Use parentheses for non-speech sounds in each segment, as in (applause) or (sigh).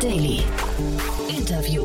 Daily. Interview.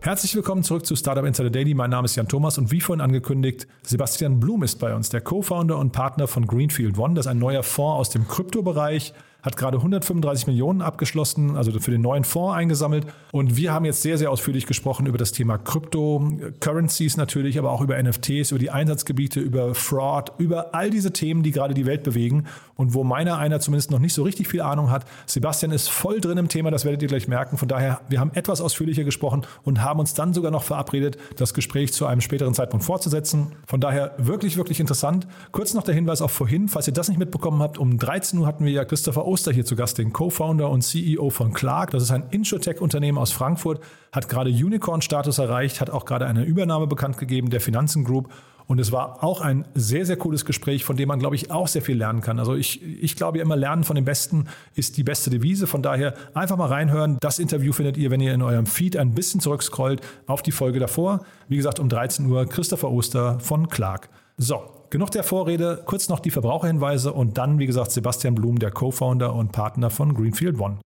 Herzlich willkommen zurück zu Startup Insider Daily. Mein Name ist Jan Thomas und wie vorhin angekündigt, Sebastian Blum ist bei uns, der Co-Founder und Partner von Greenfield One. Das ist ein neuer Fonds aus dem Kryptobereich hat gerade 135 Millionen abgeschlossen, also für den neuen Fonds eingesammelt. Und wir haben jetzt sehr, sehr ausführlich gesprochen über das Thema Krypto, Currencies natürlich, aber auch über NFTs, über die Einsatzgebiete, über Fraud, über all diese Themen, die gerade die Welt bewegen und wo meiner einer zumindest noch nicht so richtig viel Ahnung hat. Sebastian ist voll drin im Thema, das werdet ihr gleich merken. Von daher, wir haben etwas ausführlicher gesprochen und haben uns dann sogar noch verabredet, das Gespräch zu einem späteren Zeitpunkt fortzusetzen. Von daher wirklich, wirklich interessant. Kurz noch der Hinweis auf vorhin, falls ihr das nicht mitbekommen habt, um 13 Uhr hatten wir ja Christopher Oster hier zu Gast, den Co-Founder und CEO von Clark. Das ist ein Insurtech-Unternehmen aus Frankfurt, hat gerade Unicorn-Status erreicht, hat auch gerade eine Übernahme bekannt gegeben der Finanzen Group. Und es war auch ein sehr, sehr cooles Gespräch, von dem man, glaube ich, auch sehr viel lernen kann. Also ich, ich glaube ja immer, Lernen von den Besten ist die beste Devise. Von daher einfach mal reinhören. Das Interview findet ihr, wenn ihr in eurem Feed ein bisschen zurückscrollt, auf die Folge davor. Wie gesagt, um 13 Uhr Christopher Oster von Clark. So, genug der Vorrede, kurz noch die Verbraucherhinweise und dann, wie gesagt, Sebastian Blum, der Co-Founder und Partner von Greenfield One.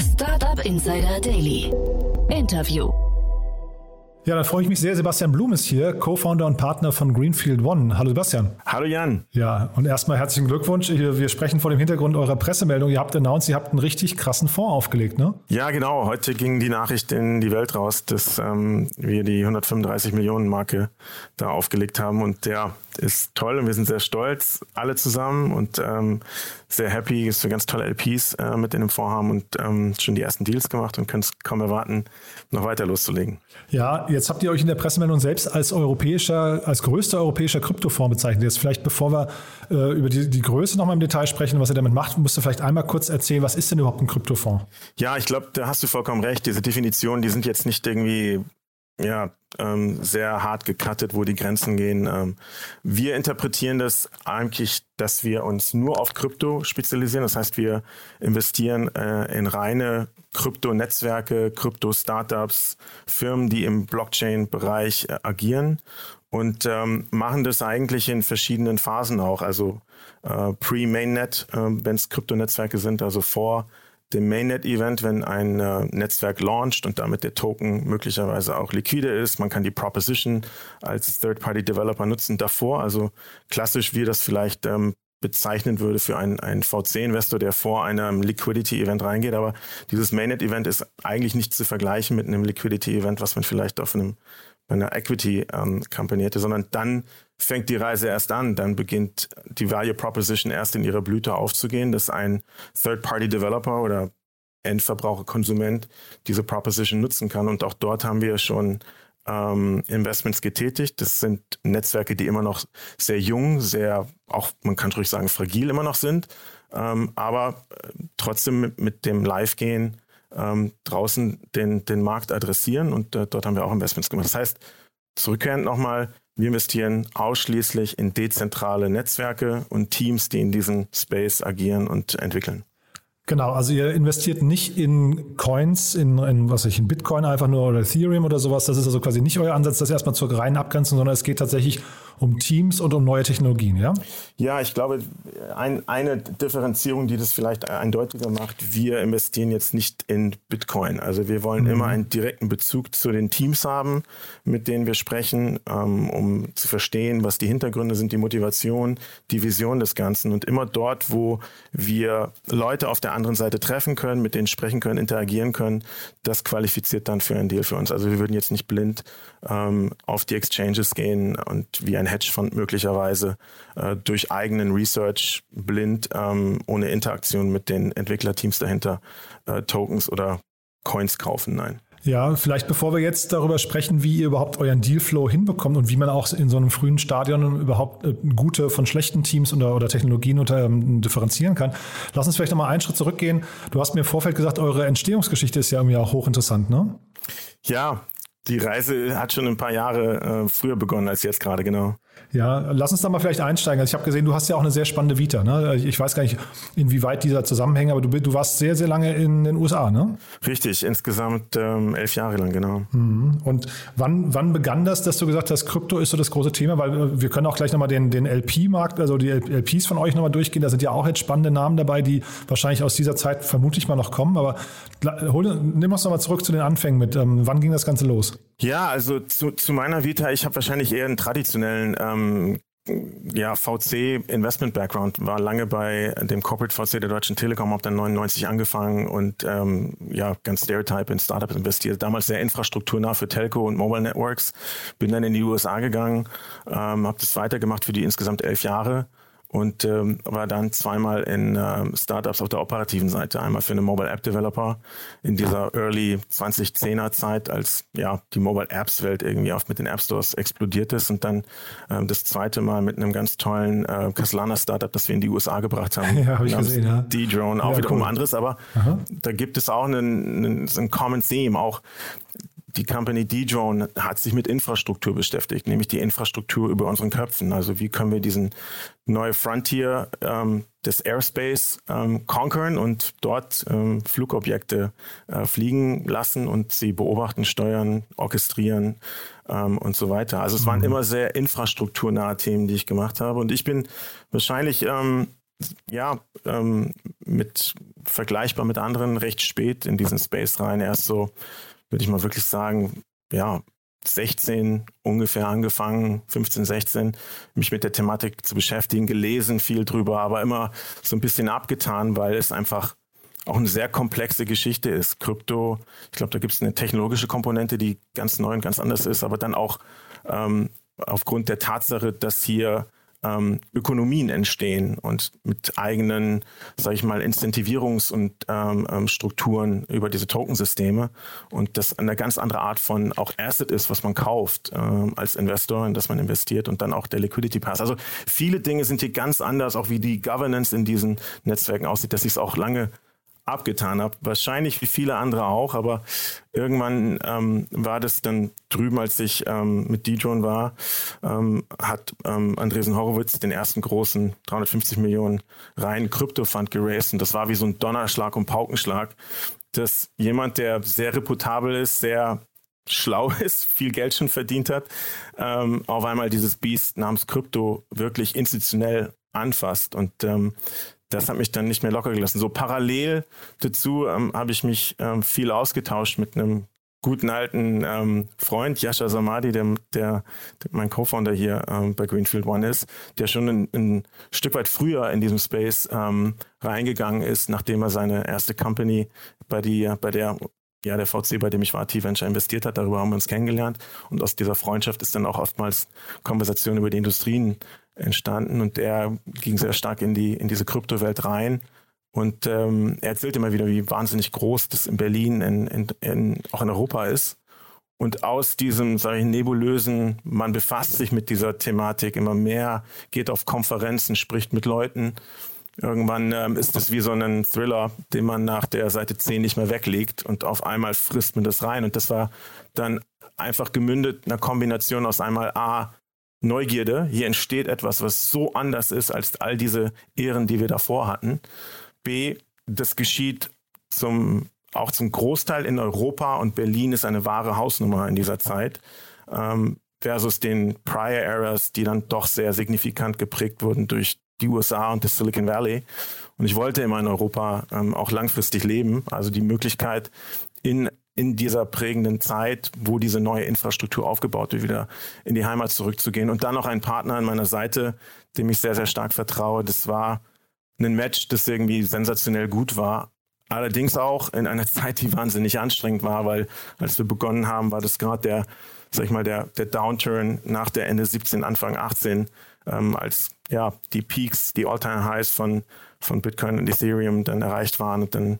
Startup Insider Daily. Interview. Ja, dann freue ich mich sehr. Sebastian Blum ist hier, Co-Founder und Partner von Greenfield One. Hallo Sebastian. Hallo Jan. Ja, und erstmal herzlichen Glückwunsch. Wir sprechen vor dem Hintergrund eurer Pressemeldung. Ihr habt announced, ihr habt einen richtig krassen Fonds aufgelegt, ne? Ja, genau. Heute ging die Nachricht in die Welt raus, dass ähm, wir die 135 Millionen Marke da aufgelegt haben. Und der ist toll und wir sind sehr stolz, alle zusammen und ähm, sehr happy, dass wir ganz tolle LPs äh, mit in dem Fonds haben und ähm, schon die ersten Deals gemacht und können es kaum erwarten, noch weiter loszulegen. Ja, jetzt habt ihr euch in der Pressemeldung selbst als europäischer, als größter europäischer Kryptofonds bezeichnet. Jetzt vielleicht, bevor wir äh, über die, die Größe nochmal im Detail sprechen, was ihr damit macht, musst du vielleicht einmal kurz erzählen, was ist denn überhaupt ein Kryptofonds? Ja, ich glaube, da hast du vollkommen recht. Diese Definitionen, die sind jetzt nicht irgendwie ja, ähm, sehr hart gecuttet, wo die Grenzen gehen. Ähm, wir interpretieren das eigentlich, dass wir uns nur auf Krypto spezialisieren. Das heißt, wir investieren äh, in reine Krypto-Netzwerke, Krypto-Startups, Firmen, die im Blockchain-Bereich äh, agieren und ähm, machen das eigentlich in verschiedenen Phasen auch. Also äh, pre-Mainnet, äh, wenn es Krypto-Netzwerke sind, also vor dem Mainnet-Event, wenn ein äh, Netzwerk launcht und damit der Token möglicherweise auch liquide ist. Man kann die Proposition als Third-Party-Developer nutzen davor. Also klassisch, wie das vielleicht ähm, bezeichnen würde für einen, einen VC-Investor, der vor einem Liquidity-Event reingeht. Aber dieses Mainnet-Event ist eigentlich nicht zu vergleichen mit einem Liquidity-Event, was man vielleicht auf einem, einer Equity-Company ähm, hätte, sondern dann fängt die Reise erst an. Dann beginnt die Value Proposition erst in ihrer Blüte aufzugehen, dass ein Third-Party-Developer oder Endverbraucher, Konsument diese Proposition nutzen kann. Und auch dort haben wir schon ähm, Investments getätigt. Das sind Netzwerke, die immer noch sehr jung, sehr, auch man kann ruhig sagen, fragil immer noch sind, ähm, aber äh, trotzdem mit, mit dem Live-Gehen ähm, draußen den, den Markt adressieren und äh, dort haben wir auch Investments gemacht. Das heißt, zurückkehrend nochmal, wir investieren ausschließlich in dezentrale Netzwerke und Teams, die in diesem Space agieren und entwickeln. Genau, also ihr investiert nicht in Coins, in, in was ich, in Bitcoin einfach nur oder Ethereum oder sowas. Das ist also quasi nicht euer Ansatz, das erstmal zur reinen Abgrenzung, sondern es geht tatsächlich um Teams und um neue Technologien, ja? Ja, ich glaube, ein, eine Differenzierung, die das vielleicht eindeutiger macht, wir investieren jetzt nicht in Bitcoin. Also wir wollen mhm. immer einen direkten Bezug zu den Teams haben, mit denen wir sprechen, ähm, um zu verstehen, was die Hintergründe sind, die Motivation, die Vision des Ganzen. Und immer dort, wo wir Leute auf der anderen Seite treffen können, mit denen sprechen können, interagieren können, das qualifiziert dann für einen Deal für uns. Also wir würden jetzt nicht blind ähm, auf die Exchanges gehen und wie ein Hedgefonds möglicherweise äh, durch eigenen Research blind, ähm, ohne Interaktion mit den Entwicklerteams dahinter, äh, Tokens oder Coins kaufen. Nein. Ja, vielleicht bevor wir jetzt darüber sprechen, wie ihr überhaupt euren Dealflow hinbekommt und wie man auch in so einem frühen Stadion überhaupt äh, gute von schlechten Teams oder, oder Technologien unter, ähm, differenzieren kann, lass uns vielleicht nochmal einen Schritt zurückgehen. Du hast mir im Vorfeld gesagt, eure Entstehungsgeschichte ist ja irgendwie auch hochinteressant, ne? Ja, die Reise hat schon ein paar Jahre äh, früher begonnen als jetzt gerade, genau. Ja, lass uns da mal vielleicht einsteigen. Also ich habe gesehen, du hast ja auch eine sehr spannende Vita. Ne? Ich weiß gar nicht, inwieweit dieser zusammenhängt, aber du, du warst sehr, sehr lange in den USA, ne? Richtig, insgesamt ähm, elf Jahre lang, genau. Mhm. Und wann, wann begann das, dass du gesagt hast, Krypto ist so das große Thema? Weil äh, wir können auch gleich nochmal den, den LP-Markt, also die LPs von euch nochmal durchgehen. Da sind ja auch jetzt spannende Namen dabei, die wahrscheinlich aus dieser Zeit vermutlich mal noch kommen. Aber hol, nimm uns nochmal zurück zu den Anfängen mit. Ähm, wann ging das Ganze los? Ja, also zu, zu meiner Vita, ich habe wahrscheinlich eher einen traditionellen ähm, ja, VC Investment Background, war lange bei dem Corporate VC der Deutschen Telekom, habe dann 99 angefangen und ähm, ja, ganz Stereotype in Startups investiert. Damals sehr infrastrukturnah für Telco und Mobile Networks. Bin dann in die USA gegangen, ähm, habe das weitergemacht für die insgesamt elf Jahre und ähm, war dann zweimal in ähm, Startups auf der operativen Seite. Einmal für eine Mobile App Developer in dieser Early 2010er Zeit, als ja die Mobile Apps Welt irgendwie oft mit den App Stores explodiert ist und dann ähm, das zweite Mal mit einem ganz tollen äh, Kaslana Startup, das wir in die USA gebracht haben. (laughs) Ja, habe ich gesehen, ja. D-Drone, auch ja, wiederum cool. anderes, aber Aha. da gibt es auch einen, einen, einen Common Theme, auch die Company D-Drone hat sich mit Infrastruktur beschäftigt, nämlich die Infrastruktur über unseren Köpfen. Also wie können wir diesen neue Frontier ähm, des Airspace ähm, conquern und dort ähm, Flugobjekte äh, fliegen lassen und sie beobachten, steuern, orchestrieren ähm, und so weiter. Also es waren mhm. immer sehr infrastrukturnahe Themen, die ich gemacht habe. Und ich bin wahrscheinlich ähm, ja, ähm, mit vergleichbar mit anderen recht spät in diesen Space rein. Erst so würde ich mal wirklich sagen, ja, 16 ungefähr angefangen, 15, 16, mich mit der Thematik zu beschäftigen, gelesen viel drüber, aber immer so ein bisschen abgetan, weil es einfach auch eine sehr komplexe Geschichte ist. Krypto, ich glaube, da gibt es eine technologische Komponente, die ganz neu und ganz anders ist, aber dann auch ähm, aufgrund der Tatsache, dass hier ähm, Ökonomien entstehen und mit eigenen, sage ich mal, Incentivierungs- und ähm, ähm, Strukturen über diese Tokensysteme und das eine ganz andere Art von auch Asset ist, was man kauft ähm, als Investor, in das man investiert und dann auch der Liquidity Pass. Also viele Dinge sind hier ganz anders, auch wie die Governance in diesen Netzwerken aussieht, dass ich es auch lange abgetan habe. Wahrscheinlich wie viele andere auch, aber irgendwann ähm, war das dann drüben, als ich ähm, mit D-Drone war, ähm, hat ähm, Andresen Horowitz den ersten großen 350 Millionen reinen Krypto-Fund geraced und das war wie so ein Donnerschlag und Paukenschlag, dass jemand, der sehr reputabel ist, sehr schlau (laughs) ist, viel Geld schon verdient hat, ähm, auf einmal dieses Biest namens Krypto wirklich institutionell anfasst. Und ähm, das hat mich dann nicht mehr locker gelassen. So parallel dazu ähm, habe ich mich ähm, viel ausgetauscht mit einem guten alten ähm, Freund, Yasha Samadi, der, der, der mein Co-Founder hier ähm, bei Greenfield One ist, der schon ein, ein Stück weit früher in diesem Space ähm, reingegangen ist, nachdem er seine erste Company bei, die, bei der ja, der VC, bei dem ich war, T-Venture investiert hat, darüber haben wir uns kennengelernt. Und aus dieser Freundschaft ist dann auch oftmals Konversation über die Industrien entstanden und der ging sehr stark in die in diese Kryptowelt rein und ähm, er erzählt immer wieder, wie wahnsinnig groß das in Berlin, in, in, in, auch in Europa ist. Und aus diesem, sage ich, nebulösen, man befasst sich mit dieser Thematik immer mehr, geht auf Konferenzen, spricht mit Leuten. Irgendwann ähm, ist es wie so ein Thriller, den man nach der Seite 10 nicht mehr weglegt und auf einmal frisst man das rein. Und das war dann einfach gemündet einer Kombination aus einmal A, Neugierde. Hier entsteht etwas, was so anders ist als all diese Ehren, die wir davor hatten. B, das geschieht zum, auch zum Großteil in Europa und Berlin ist eine wahre Hausnummer in dieser Zeit. Ähm, versus den Prior Eras, die dann doch sehr signifikant geprägt wurden durch die USA und das Silicon Valley. Und ich wollte immer in Europa ähm, auch langfristig leben. Also die Möglichkeit, in in dieser prägenden Zeit, wo diese neue Infrastruktur aufgebaut wird, wieder in die Heimat zurückzugehen. Und dann noch ein Partner an meiner Seite, dem ich sehr, sehr stark vertraue. Das war ein Match, das irgendwie sensationell gut war. Allerdings auch in einer (laughs) Zeit, die wahnsinnig anstrengend war, weil als wir begonnen haben, war das gerade der, sag ich mal, der, der Downturn nach der Ende 17, Anfang 18, ähm, als ja die Peaks, die All-Time-Highs von, von Bitcoin und Ethereum dann erreicht waren und dann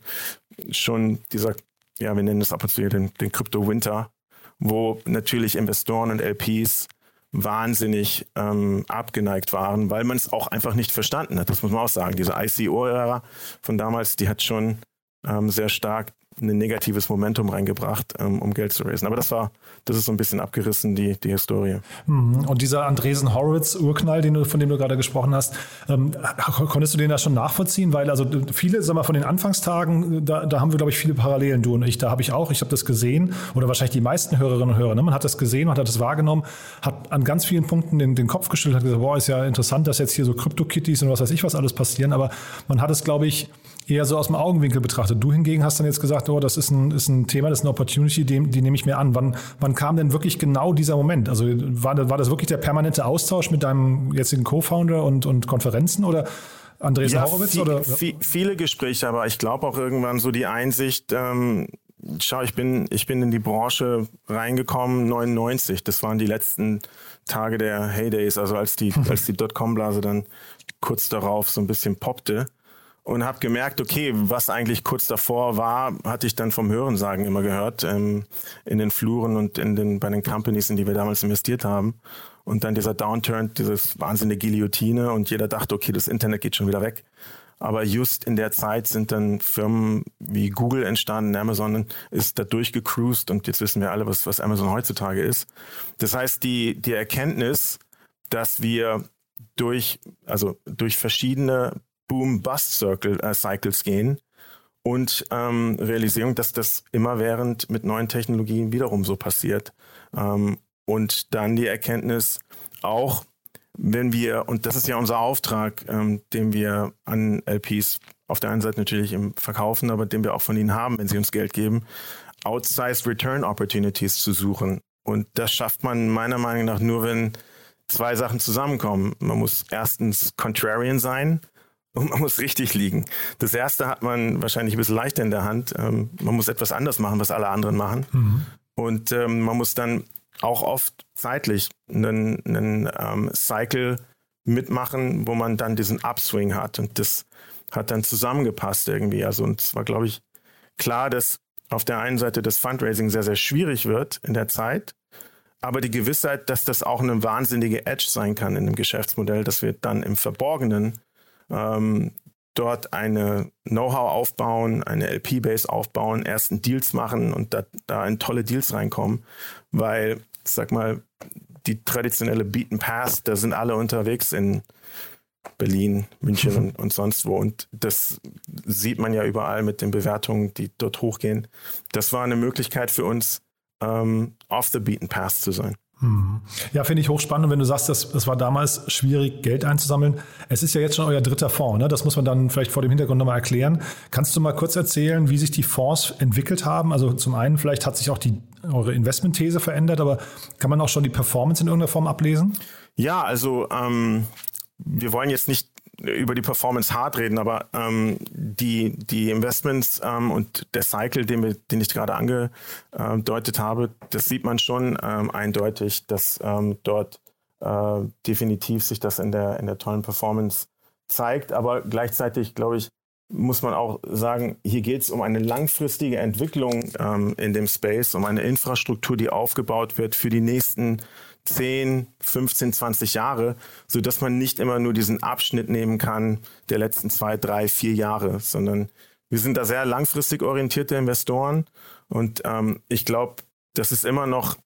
schon dieser ja, wir nennen es ab und zu den, den Crypto-Winter, wo natürlich Investoren und LPs wahnsinnig ähm, abgeneigt waren, weil man es auch einfach nicht verstanden hat. Das muss man auch sagen. Diese ICO-Ära von damals, die hat schon ähm, sehr stark ein negatives Momentum reingebracht, ähm, um Geld zu raisen. Aber das war, das ist so ein bisschen abgerissen, die, die Historie. Mhm. Und dieser Andresen Horowitz-Urknall, den du, von dem du gerade gesprochen hast, ähm, konntest du den da schon nachvollziehen? Weil also viele, sag mal, von den Anfangstagen, da, da haben wir, glaube ich, viele Parallelen, du und ich. Da habe ich auch, ich habe das gesehen, oder wahrscheinlich die meisten Hörerinnen und Hörer, ne? man hat das gesehen, man hat das wahrgenommen, hat an ganz vielen Punkten den, den Kopf geschüttelt, hat gesagt, boah, ist ja interessant, dass jetzt hier so Crypto-Kitties und was weiß ich was alles passieren, aber man hat es, glaube ich, eher so aus dem Augenwinkel betrachtet. Du hingegen hast dann jetzt gesagt, oh, das ist ein, ist ein Thema, das ist eine Opportunity, die, die nehme ich mir an. Wann, wann kam denn wirklich genau dieser Moment? Also war, war das wirklich der permanente Austausch mit deinem jetzigen Co-Founder und, und Konferenzen oder Andreas ja, Horowitz? Viel, oder? Viel, viele Gespräche, aber ich glaube auch irgendwann so die Einsicht, ähm, schau, ich bin, ich bin in die Branche reingekommen, 99. Das waren die letzten Tage der Heydays, also als die, (laughs) als die Dotcom-Blase dann kurz darauf so ein bisschen poppte und habe gemerkt, okay, was eigentlich kurz davor war, hatte ich dann vom Hörensagen immer gehört ähm, in den Fluren und in den bei den Companies, in die wir damals investiert haben. Und dann dieser Downturn, dieses wahnsinnige Guillotine und jeder dachte, okay, das Internet geht schon wieder weg. Aber just in der Zeit sind dann Firmen wie Google entstanden, Amazon ist da durchgecruised und jetzt wissen wir alle, was, was Amazon heutzutage ist. Das heißt, die, die Erkenntnis, dass wir durch, also durch verschiedene Boom-Bust-Cycles äh, gehen und ähm, Realisierung, dass das immerwährend mit neuen Technologien wiederum so passiert. Ähm, und dann die Erkenntnis auch, wenn wir, und das ist ja unser Auftrag, ähm, den wir an LPs auf der einen Seite natürlich im Verkaufen, aber den wir auch von ihnen haben, wenn sie uns Geld geben, outsized Return Opportunities zu suchen. Und das schafft man meiner Meinung nach nur, wenn zwei Sachen zusammenkommen. Man muss erstens contrarian sein, und man muss richtig liegen. Das erste hat man wahrscheinlich ein bisschen leichter in der Hand. Ähm, man muss etwas anders machen, was alle anderen machen. Mhm. Und ähm, man muss dann auch oft zeitlich einen, einen ähm, Cycle mitmachen, wo man dann diesen Upswing hat. Und das hat dann zusammengepasst irgendwie. Also, und es war, glaube ich, klar, dass auf der einen Seite das Fundraising sehr, sehr schwierig wird in der Zeit. Aber die Gewissheit, dass das auch eine wahnsinnige Edge sein kann in dem Geschäftsmodell, dass wir dann im Verborgenen ähm, dort eine Know-how aufbauen, eine LP-Base aufbauen, ersten Deals machen und da, da in tolle Deals reinkommen, weil, sag mal, die traditionelle Beaten Pass, da sind alle unterwegs in Berlin, München und, (laughs) und, sonst wo. Und das sieht man ja überall mit den Bewertungen, die dort hochgehen. Das war eine Möglichkeit für uns, ähm, off the beaten path zu sein. Hm. Ja, finde ich hochspannend. Wenn du sagst, das, das war damals schwierig, Geld einzusammeln. Es ist ja jetzt schon euer dritter Fonds. Ne? Das muss man dann vielleicht vor dem Hintergrund nochmal erklären. Kannst du mal kurz erzählen, wie sich die Fonds entwickelt haben? Also zum einen, vielleicht hat sich auch die, eure Investmentthese verändert, aber kann man auch schon die Performance in irgendeiner Form ablesen? Ja, also ähm, wir wollen jetzt nicht über die Performance hart reden, aber ähm, die, die Investments ähm, und der Cycle, den, wir, den ich gerade angedeutet habe, das sieht man schon ähm, eindeutig, dass ähm, dort äh, definitiv sich das in der, in der tollen Performance zeigt. Aber gleichzeitig, glaube ich, muss man auch sagen, hier geht es um eine langfristige Entwicklung ähm, in dem Space, um eine Infrastruktur, die aufgebaut wird für die nächsten 10, 15, 20 Jahre, so dass man nicht immer nur diesen Abschnitt nehmen kann der letzten zwei, drei, vier Jahre, sondern wir sind da sehr langfristig orientierte Investoren und ähm, ich glaube, das ist immer noch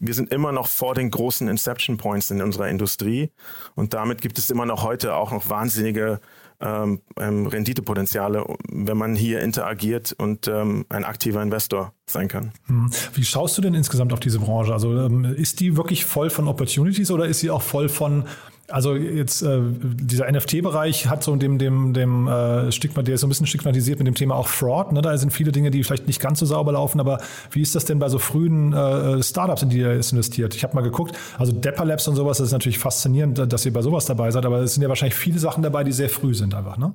wir sind immer noch vor den großen Inception Points in unserer Industrie und damit gibt es immer noch heute auch noch wahnsinnige ähm, ähm, Renditepotenziale, wenn man hier interagiert und ähm, ein aktiver Investor sein kann. Hm. Wie schaust du denn insgesamt auf diese Branche? Also ähm, ist die wirklich voll von Opportunities oder ist sie auch voll von also jetzt äh, dieser NFT-Bereich hat so dem, dem, dem äh, Stigma, der ist so ein bisschen stigmatisiert mit dem Thema auch Fraud. Ne? Da sind viele Dinge, die vielleicht nicht ganz so sauber laufen, aber wie ist das denn bei so frühen äh, Startups, in die ihr investiert? Ich habe mal geguckt, also Depper Labs und sowas, das ist natürlich faszinierend, dass ihr bei sowas dabei seid, aber es sind ja wahrscheinlich viele Sachen dabei, die sehr früh sind einfach, ne?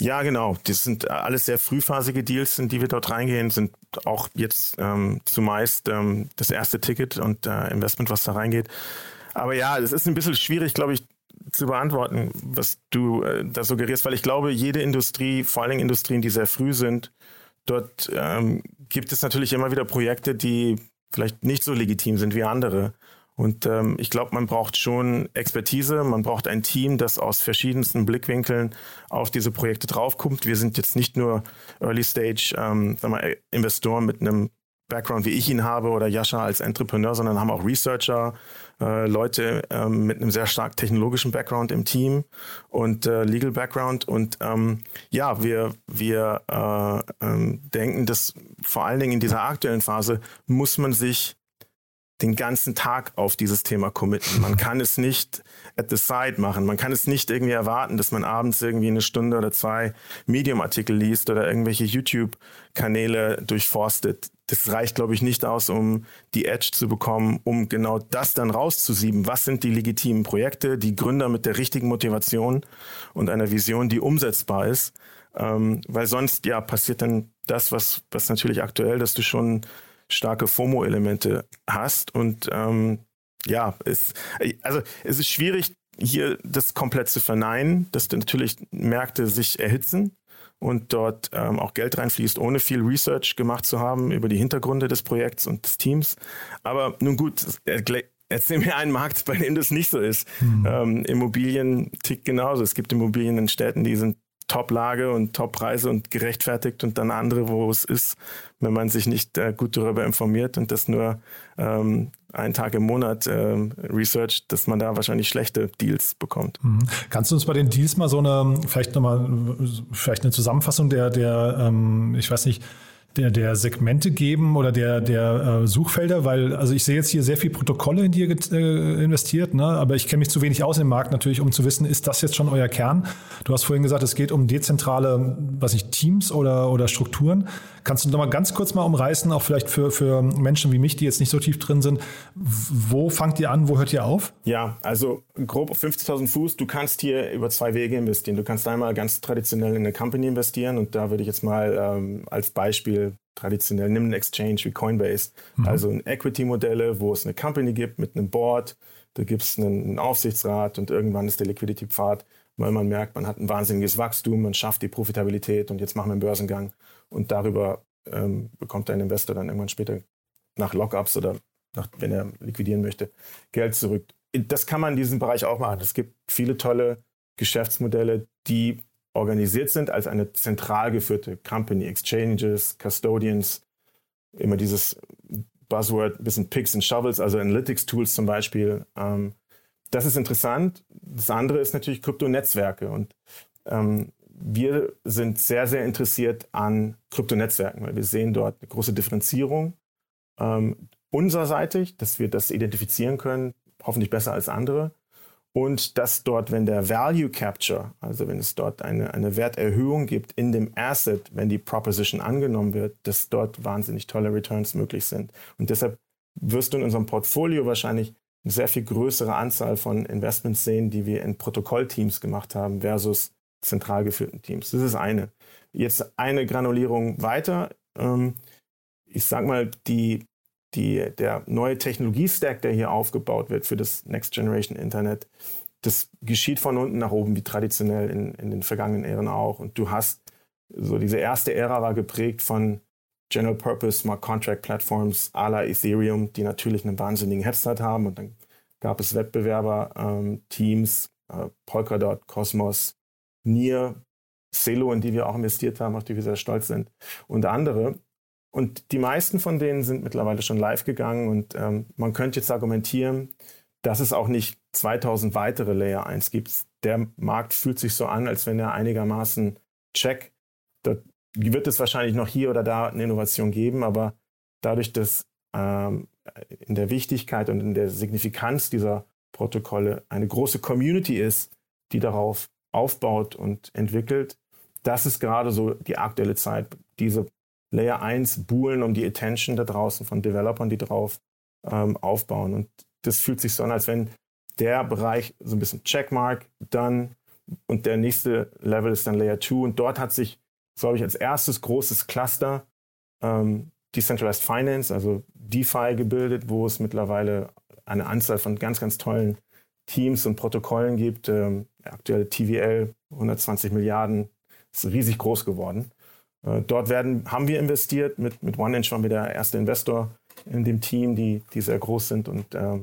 Ja, genau. Das sind alles sehr frühphasige Deals, in die wir dort reingehen, sind auch jetzt ähm, zumeist ähm, das erste Ticket und äh, Investment, was da reingeht. Aber ja, es ist ein bisschen schwierig, glaube ich, zu beantworten, was du äh, da suggerierst, weil ich glaube, jede Industrie, vor allen Dingen Industrien, die sehr früh sind, dort ähm, gibt es natürlich immer wieder Projekte, die vielleicht nicht so legitim sind wie andere. Und ähm, ich glaube, man braucht schon Expertise, man braucht ein Team, das aus verschiedensten Blickwinkeln auf diese Projekte draufkommt. Wir sind jetzt nicht nur Early Stage ähm, mal, Investoren mit einem Background, wie ich ihn habe, oder Jascha als Entrepreneur, sondern haben auch Researcher, äh, Leute ähm, mit einem sehr stark technologischen Background im Team und äh, Legal Background. Und ähm, ja, wir, wir äh, ähm, denken, dass vor allen Dingen in dieser aktuellen Phase muss man sich den ganzen Tag auf dieses Thema committen. Man (laughs) kann es nicht at the side machen. Man kann es nicht irgendwie erwarten, dass man abends irgendwie eine Stunde oder zwei Medium-Artikel liest oder irgendwelche YouTube-Kanäle durchforstet. Das reicht, glaube ich, nicht aus, um die Edge zu bekommen, um genau das dann rauszusieben. Was sind die legitimen Projekte, die Gründer mit der richtigen Motivation und einer Vision, die umsetzbar ist? Ähm, weil sonst, ja, passiert dann das, was, was natürlich aktuell, dass du schon starke FOMO-Elemente hast. Und ähm, ja, es, also es ist schwierig, hier das komplett zu verneinen, dass natürlich Märkte sich erhitzen und dort ähm, auch Geld reinfließt, ohne viel Research gemacht zu haben über die Hintergründe des Projekts und des Teams. Aber nun gut, erzähl mir einen Markt, (laughs) bei dem das nicht so ist. Mhm. Ähm, Immobilien tickt genauso. Es gibt Immobilien in Städten, die sind Top-Lage und Top-Preise und gerechtfertigt und dann andere, wo es ist, wenn man sich nicht äh, gut darüber informiert und das nur ähm, einen Tag im Monat äh, research, dass man da wahrscheinlich schlechte Deals bekommt. Mhm. Kannst du uns bei den Deals mal so eine, vielleicht nochmal, vielleicht eine Zusammenfassung der, der ähm, ich weiß nicht, der, der Segmente geben oder der, der äh, Suchfelder, weil also ich sehe jetzt hier sehr viel Protokolle in dir äh, investiert, ne? aber ich kenne mich zu wenig aus im Markt natürlich, um zu wissen, ist das jetzt schon euer Kern? Du hast vorhin gesagt, es geht um dezentrale, was ich, Teams oder, oder Strukturen. Kannst du noch mal ganz kurz mal umreißen, auch vielleicht für, für Menschen wie mich, die jetzt nicht so tief drin sind, wo fangt ihr an, wo hört ihr auf? Ja, also grob 50.000 Fuß, du kannst hier über zwei Wege investieren. Du kannst einmal ganz traditionell in eine Company investieren. Und da würde ich jetzt mal ähm, als Beispiel traditionell, nimm einen Exchange wie Coinbase, mhm. also ein Equity-Modelle, wo es eine Company gibt mit einem Board, da gibt es einen, einen, Aufsichtsrat und irgendwann ist der Liquidity-Pfad, weil man merkt, man hat ein wahnsinniges Wachstum, man schafft die Profitabilität und jetzt machen wir einen Börsengang und darüber ähm, bekommt ein Investor dann irgendwann später nach Lockups oder nach, wenn er liquidieren möchte, Geld zurück. Das kann man in diesem Bereich auch machen. Es gibt viele tolle Geschäftsmodelle, die organisiert sind als eine zentral geführte Company, Exchanges, Custodians, immer dieses Buzzword, ein bisschen Picks and Shovels, also Analytics-Tools zum Beispiel. Ähm, das ist interessant. Das andere ist natürlich Kryptonetzwerke und ähm, wir sind sehr, sehr interessiert an Kryptonetzwerken, weil wir sehen dort eine große Differenzierung ähm, unserseitig, dass wir das identifizieren können, hoffentlich besser als andere und dass dort, wenn der Value Capture, also wenn es dort eine, eine Werterhöhung gibt in dem Asset, wenn die Proposition angenommen wird, dass dort wahnsinnig tolle Returns möglich sind. Und deshalb wirst du in unserem Portfolio wahrscheinlich eine sehr viel größere Anzahl von Investments sehen, die wir in Protokollteams gemacht haben versus zentral geführten Teams. Das ist eine. Jetzt eine Granulierung weiter. Ähm, ich sage mal, die, die, der neue Technologie-Stack, der hier aufgebaut wird für das Next Generation Internet, das geschieht von unten nach oben, wie traditionell in, in den vergangenen Ähren auch. Und du hast so diese erste Ära war geprägt von General Purpose Smart Contract Platforms à la Ethereum, die natürlich einen wahnsinnigen Headstart haben. Und dann gab es Wettbewerber, ähm, Teams, äh, Polkadot, Cosmos, Nier, Celo, in die wir auch investiert haben, auf die wir sehr stolz sind, und andere. Und die meisten von denen sind mittlerweile schon live gegangen und ähm, man könnte jetzt argumentieren, dass es auch nicht 2000 weitere Layer 1 gibt. Der Markt fühlt sich so an, als wenn er einigermaßen check. Da wird es wahrscheinlich noch hier oder da eine Innovation geben, aber dadurch, dass ähm, in der Wichtigkeit und in der Signifikanz dieser Protokolle eine große Community ist, die darauf aufbaut und entwickelt, das ist gerade so die aktuelle Zeit, diese Layer 1 buhlen um die Attention da draußen von Developern, die drauf ähm, aufbauen. Und das fühlt sich so an, als wenn der Bereich so ein bisschen Checkmark dann und der nächste Level ist dann Layer 2 und dort hat sich, glaube ich, als erstes großes Cluster ähm, Decentralized Finance, also DeFi gebildet, wo es mittlerweile eine Anzahl von ganz, ganz tollen Teams und Protokollen gibt. Ähm, aktuell TVL 120 Milliarden, ist riesig groß geworden. Äh, dort werden, haben wir investiert. Mit, mit OneInch waren wir der erste Investor in dem Team, die, die sehr groß sind und äh,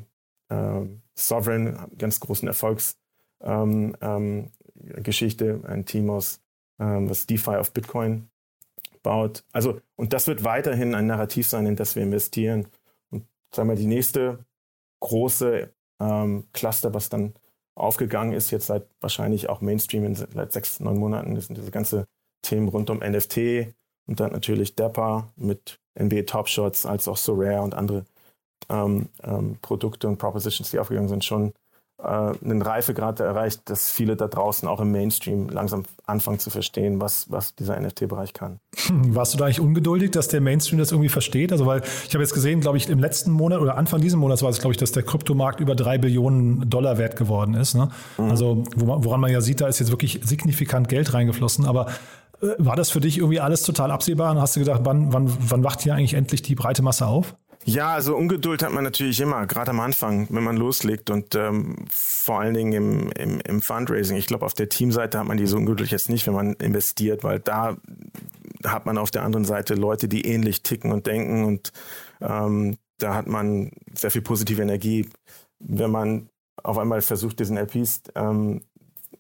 äh, Sovereign, ganz großen Erfolgsgeschichte, ähm, ähm, ein Team aus, ähm, was DeFi auf Bitcoin baut. Also, und das wird weiterhin ein Narrativ sein, in das wir investieren. Und sagen wir, die nächste große ähm, Cluster, was dann aufgegangen ist, jetzt seit wahrscheinlich auch Mainstream in seit sechs, neun Monaten, das sind diese ganze Themen rund um NFT und dann natürlich Dapper mit NBA Top Shots, als auch Sorare und andere ähm, ähm, Produkte und Propositions, die aufgegangen sind, schon einen Reifegrad erreicht, dass viele da draußen auch im Mainstream langsam anfangen zu verstehen, was, was dieser NFT-Bereich kann. Warst du da eigentlich ungeduldig, dass der Mainstream das irgendwie versteht? Also, weil ich habe jetzt gesehen, glaube ich, im letzten Monat oder Anfang dieses Monats war es, glaube ich, dass der Kryptomarkt über drei Billionen Dollar wert geworden ist. Ne? Mhm. Also, woran man ja sieht, da ist jetzt wirklich signifikant Geld reingeflossen. Aber äh, war das für dich irgendwie alles total absehbar? Und hast du gedacht, wann, wann, wann wacht hier eigentlich endlich die breite Masse auf? Ja, also Ungeduld hat man natürlich immer, gerade am Anfang, wenn man loslegt und ähm, vor allen Dingen im, im, im Fundraising. Ich glaube, auf der Teamseite hat man diese Ungeduld jetzt nicht, wenn man investiert, weil da hat man auf der anderen Seite Leute, die ähnlich ticken und denken und ähm, da hat man sehr viel positive Energie. Wenn man auf einmal versucht, diesen LPs ähm,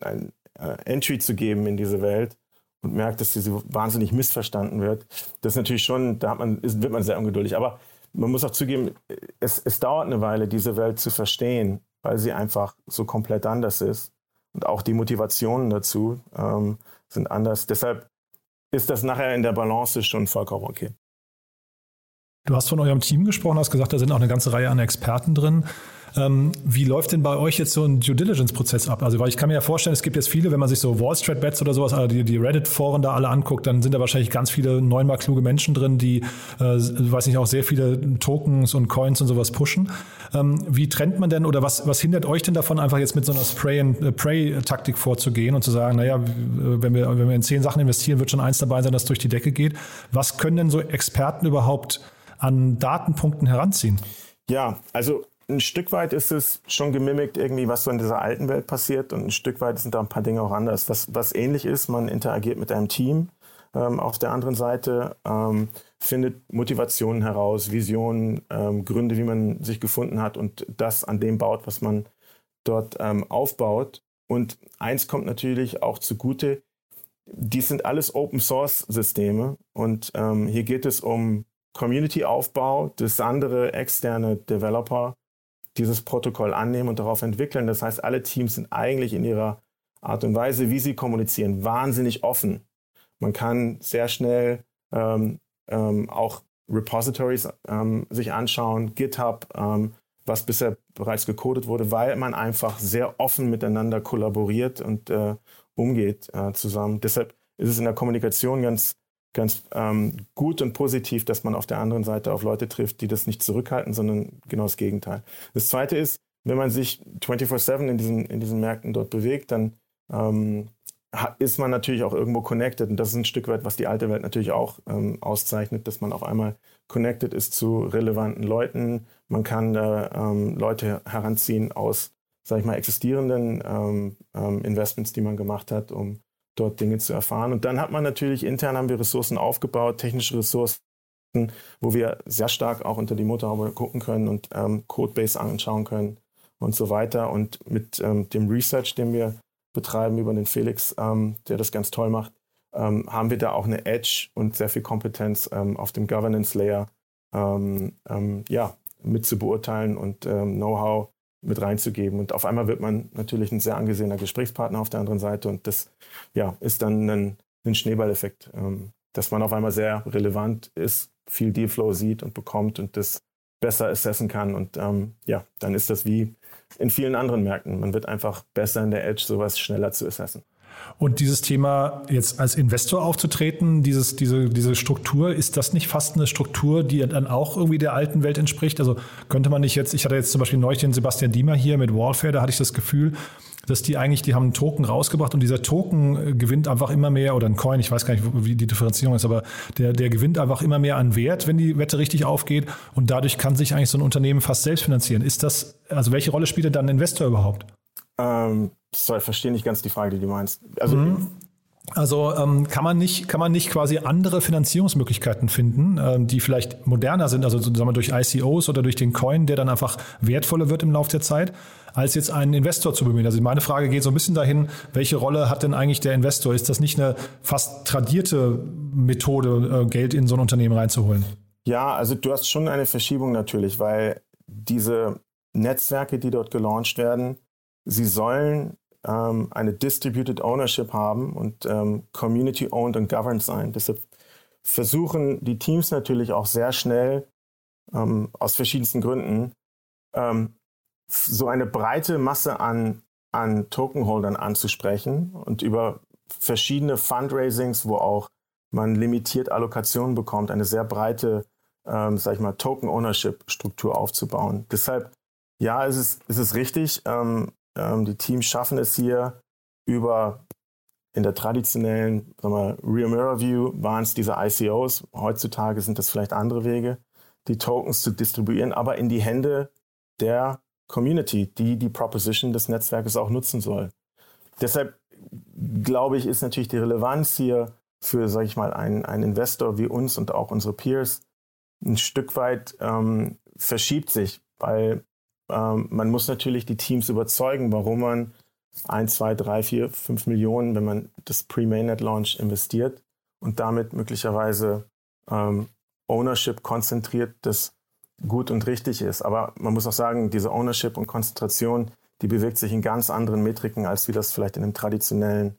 ein äh, Entry zu geben in diese Welt, und merkt, dass sie wahnsinnig missverstanden wird, das ist natürlich schon, da man, wird man sehr ungeduldig. Aber man muss auch zugeben, es, es dauert eine Weile, diese Welt zu verstehen, weil sie einfach so komplett anders ist. Und auch die Motivationen dazu ähm, sind anders. Deshalb ist das nachher in der Balance schon vollkommen okay. Du hast von eurem Team gesprochen, hast gesagt, da sind auch eine ganze Reihe an Experten drin. Ähm, wie läuft denn bei euch jetzt so ein Due Diligence-Prozess ab? Also, weil ich kann mir ja vorstellen, es gibt jetzt viele, wenn man sich so Wall Street Bets oder sowas, also die, die Reddit-Foren da alle anguckt, dann sind da wahrscheinlich ganz viele neunmal kluge Menschen drin, die, äh, weiß nicht, auch sehr viele Tokens und Coins und sowas pushen. Ähm, wie trennt man denn oder was, was hindert euch denn davon, einfach jetzt mit so einer Spray-and-Pray-Taktik vorzugehen und zu sagen, naja, wenn wir, wenn wir in zehn Sachen investieren, wird schon eins dabei sein, das durch die Decke geht. Was können denn so Experten überhaupt an Datenpunkten heranziehen? Ja, also ein Stück weit ist es schon gemimickt irgendwie, was so in dieser alten Welt passiert und ein Stück weit sind da ein paar Dinge auch anders. Was, was ähnlich ist, man interagiert mit einem Team ähm, auf der anderen Seite, ähm, findet Motivationen heraus, Visionen, ähm, Gründe, wie man sich gefunden hat und das an dem baut, was man dort ähm, aufbaut. Und eins kommt natürlich auch zugute, die sind alles Open-Source-Systeme und ähm, hier geht es um Community-Aufbau, dass andere externe Developer dieses Protokoll annehmen und darauf entwickeln. Das heißt, alle Teams sind eigentlich in ihrer Art und Weise, wie sie kommunizieren, wahnsinnig offen. Man kann sehr schnell ähm, ähm, auch Repositories ähm, sich anschauen, GitHub, ähm, was bisher bereits gecodet wurde, weil man einfach sehr offen miteinander kollaboriert und äh, umgeht äh, zusammen. Deshalb ist es in der Kommunikation ganz ganz ähm, gut und positiv, dass man auf der anderen Seite auf Leute trifft, die das nicht zurückhalten, sondern genau das Gegenteil. Das Zweite ist, wenn man sich 24-7 in diesen, in diesen Märkten dort bewegt, dann ähm, ist man natürlich auch irgendwo connected. Und das ist ein Stück weit, was die alte Welt natürlich auch ähm, auszeichnet, dass man auf einmal connected ist zu relevanten Leuten. Man kann da ähm, Leute heranziehen aus, sag ich mal, existierenden ähm, ähm, Investments, die man gemacht hat, um dort Dinge zu erfahren. Und dann hat man natürlich intern haben wir Ressourcen aufgebaut, technische Ressourcen, wo wir sehr stark auch unter die Motorhaube gucken können und ähm, Codebase anschauen können und so weiter. Und mit ähm, dem Research, den wir betreiben über den Felix, ähm, der das ganz toll macht, ähm, haben wir da auch eine Edge und sehr viel Kompetenz ähm, auf dem Governance Layer ähm, ja, mit zu beurteilen und Know-how mit reinzugeben. Und auf einmal wird man natürlich ein sehr angesehener Gesprächspartner auf der anderen Seite und das ja, ist dann ein, ein Schneeballeffekt, ähm, dass man auf einmal sehr relevant ist, viel Dealflow sieht und bekommt und das besser assessen kann. Und ähm, ja, dann ist das wie in vielen anderen Märkten. Man wird einfach besser in der Edge, sowas schneller zu assessen. Und dieses Thema, jetzt als Investor aufzutreten, dieses, diese, diese Struktur, ist das nicht fast eine Struktur, die dann auch irgendwie der alten Welt entspricht? Also könnte man nicht jetzt, ich hatte jetzt zum Beispiel neulich den Sebastian Diemer hier mit Warfare, da hatte ich das Gefühl, dass die eigentlich, die haben einen Token rausgebracht und dieser Token äh, gewinnt einfach immer mehr, oder ein Coin, ich weiß gar nicht, wie die Differenzierung ist, aber der, der gewinnt einfach immer mehr an Wert, wenn die Wette richtig aufgeht und dadurch kann sich eigentlich so ein Unternehmen fast selbst finanzieren. Ist das, also welche Rolle spielt dann ein Investor überhaupt? Ähm, sorry, verstehe nicht ganz die Frage, die du meinst. Also mhm. Also ähm, kann man nicht, kann man nicht quasi andere Finanzierungsmöglichkeiten finden, ähm, die vielleicht moderner sind, also sagen wir durch ICOs oder durch den Coin, der dann einfach wertvoller wird im Laufe der Zeit, als jetzt einen Investor zu bemühen. Also meine Frage geht so ein bisschen dahin, welche Rolle hat denn eigentlich der Investor? Ist das nicht eine fast tradierte Methode, äh, Geld in so ein Unternehmen reinzuholen? Ja, also du hast schon eine Verschiebung natürlich, weil diese Netzwerke, die dort gelauncht werden, sie sollen ähm, eine Distributed Ownership haben und ähm, Community owned und governed sein. Deshalb versuchen die Teams natürlich auch sehr schnell ähm, aus verschiedensten Gründen ähm, so eine breite Masse an, an Tokenholdern anzusprechen und über verschiedene Fundraisings, wo auch man limitiert Allokationen bekommt, eine sehr breite, ähm, sag ich mal, Token-Ownership-Struktur aufzubauen. Deshalb, ja, es ist, es ist richtig, ähm, ähm, die Teams schaffen es hier über in der traditionellen Rear Mirror View waren es diese ICOs. Heutzutage sind das vielleicht andere Wege, die Tokens zu distribuieren, aber in die Hände der Community, die die Proposition des Netzwerkes auch nutzen soll. Deshalb glaube ich, ist natürlich die Relevanz hier für, sage ich mal, einen, einen Investor wie uns und auch unsere Peers ein Stück weit ähm, verschiebt sich, weil ähm, man muss natürlich die Teams überzeugen, warum man 1, 2, 3, 4, 5 Millionen, wenn man das Pre-Mainnet-Launch investiert und damit möglicherweise ähm, Ownership konzentriert, das gut und richtig ist. Aber man muss auch sagen, diese Ownership und Konzentration, die bewegt sich in ganz anderen Metriken, als wie das vielleicht in einem traditionellen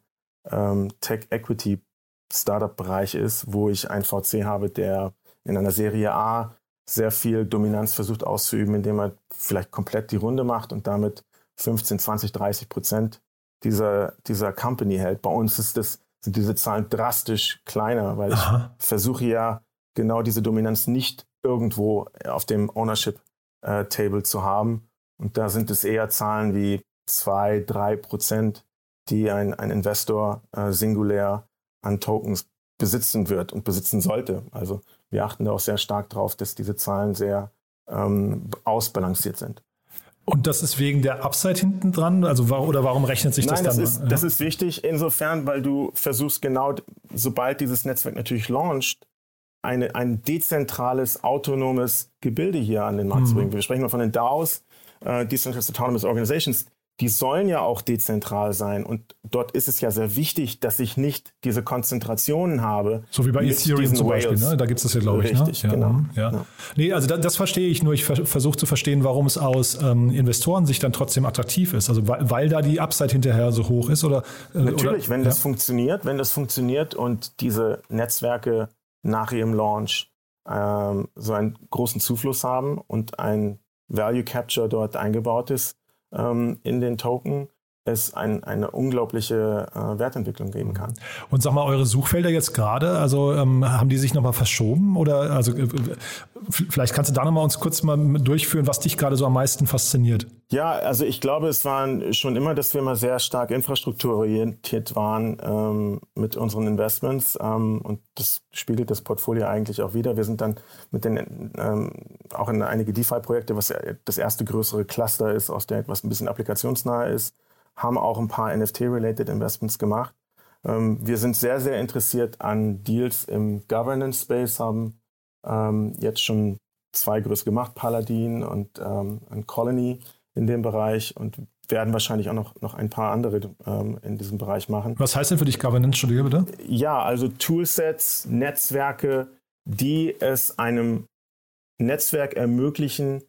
ähm, Tech-Equity-Startup-Bereich ist, wo ich ein VC habe, der in einer Serie A sehr viel Dominanz versucht auszuüben, indem er vielleicht komplett die Runde macht und damit 15, 20, 30 Prozent dieser, dieser Company hält. Bei uns ist das, sind diese Zahlen drastisch kleiner, weil Aha. ich versuche ja genau diese Dominanz nicht irgendwo auf dem Ownership-Table äh, zu haben. Und da sind es eher Zahlen wie 2, 3 Prozent, die ein, ein Investor äh, singulär an Tokens besitzen wird und besitzen sollte. Also wir achten da auch sehr stark darauf, dass diese Zahlen sehr ähm, ausbalanciert sind. Und das ist wegen der Upside hinten dran? Also oder warum rechnet sich Nein, das dann? Das ist, ja. das ist wichtig insofern, weil du versuchst genau, sobald dieses Netzwerk natürlich launcht, eine, ein dezentrales, autonomes Gebilde hier an den Markt mhm. zu bringen. Wir sprechen mal von den DAOs, äh, Decentralized Autonomous Organizations die sollen ja auch dezentral sein. Und dort ist es ja sehr wichtig, dass ich nicht diese Konzentrationen habe. So wie bei Ethereum zum Beispiel, ne? da gibt es das ja, glaube ich. Ne? Richtig, ne? ja, genau. Ja. ja. Nee, also das, das verstehe ich nur. Ich versuche zu verstehen, warum es aus ähm, Investorensicht dann trotzdem attraktiv ist. Also weil, weil, da die Upside hinterher so hoch ist? Oder, äh, Natürlich, oder, wenn ja. das funktioniert, wenn das funktioniert und diese Netzwerke nach ihrem Launch ähm, so einen großen Zufluss haben und ein Value Capture dort eingebaut ist, ähm, in den Token es ein, eine unglaubliche äh, Wertentwicklung geben kann. Und sag mal, eure Suchfelder jetzt gerade, also ähm, haben die sich nochmal verschoben oder also äh, vielleicht kannst du da nochmal uns kurz mal durchführen, was dich gerade so am meisten fasziniert? Ja, also ich glaube, es waren schon immer, dass wir immer sehr stark infrastrukturorientiert waren ähm, mit unseren Investments ähm, und das spiegelt das Portfolio eigentlich auch wieder. Wir sind dann mit den ähm, auch in einige DeFi-Projekte, was das erste größere Cluster ist, aus der etwas ein bisschen applikationsnah ist haben auch ein paar NFT-related Investments gemacht. Ähm, wir sind sehr, sehr interessiert an Deals im Governance-Space, haben ähm, jetzt schon zwei größere gemacht, Paladin und ähm, Colony in dem Bereich und werden wahrscheinlich auch noch, noch ein paar andere ähm, in diesem Bereich machen. Was heißt denn für dich Governance, Entschuldige bitte? Ja, also Toolsets, Netzwerke, die es einem Netzwerk ermöglichen,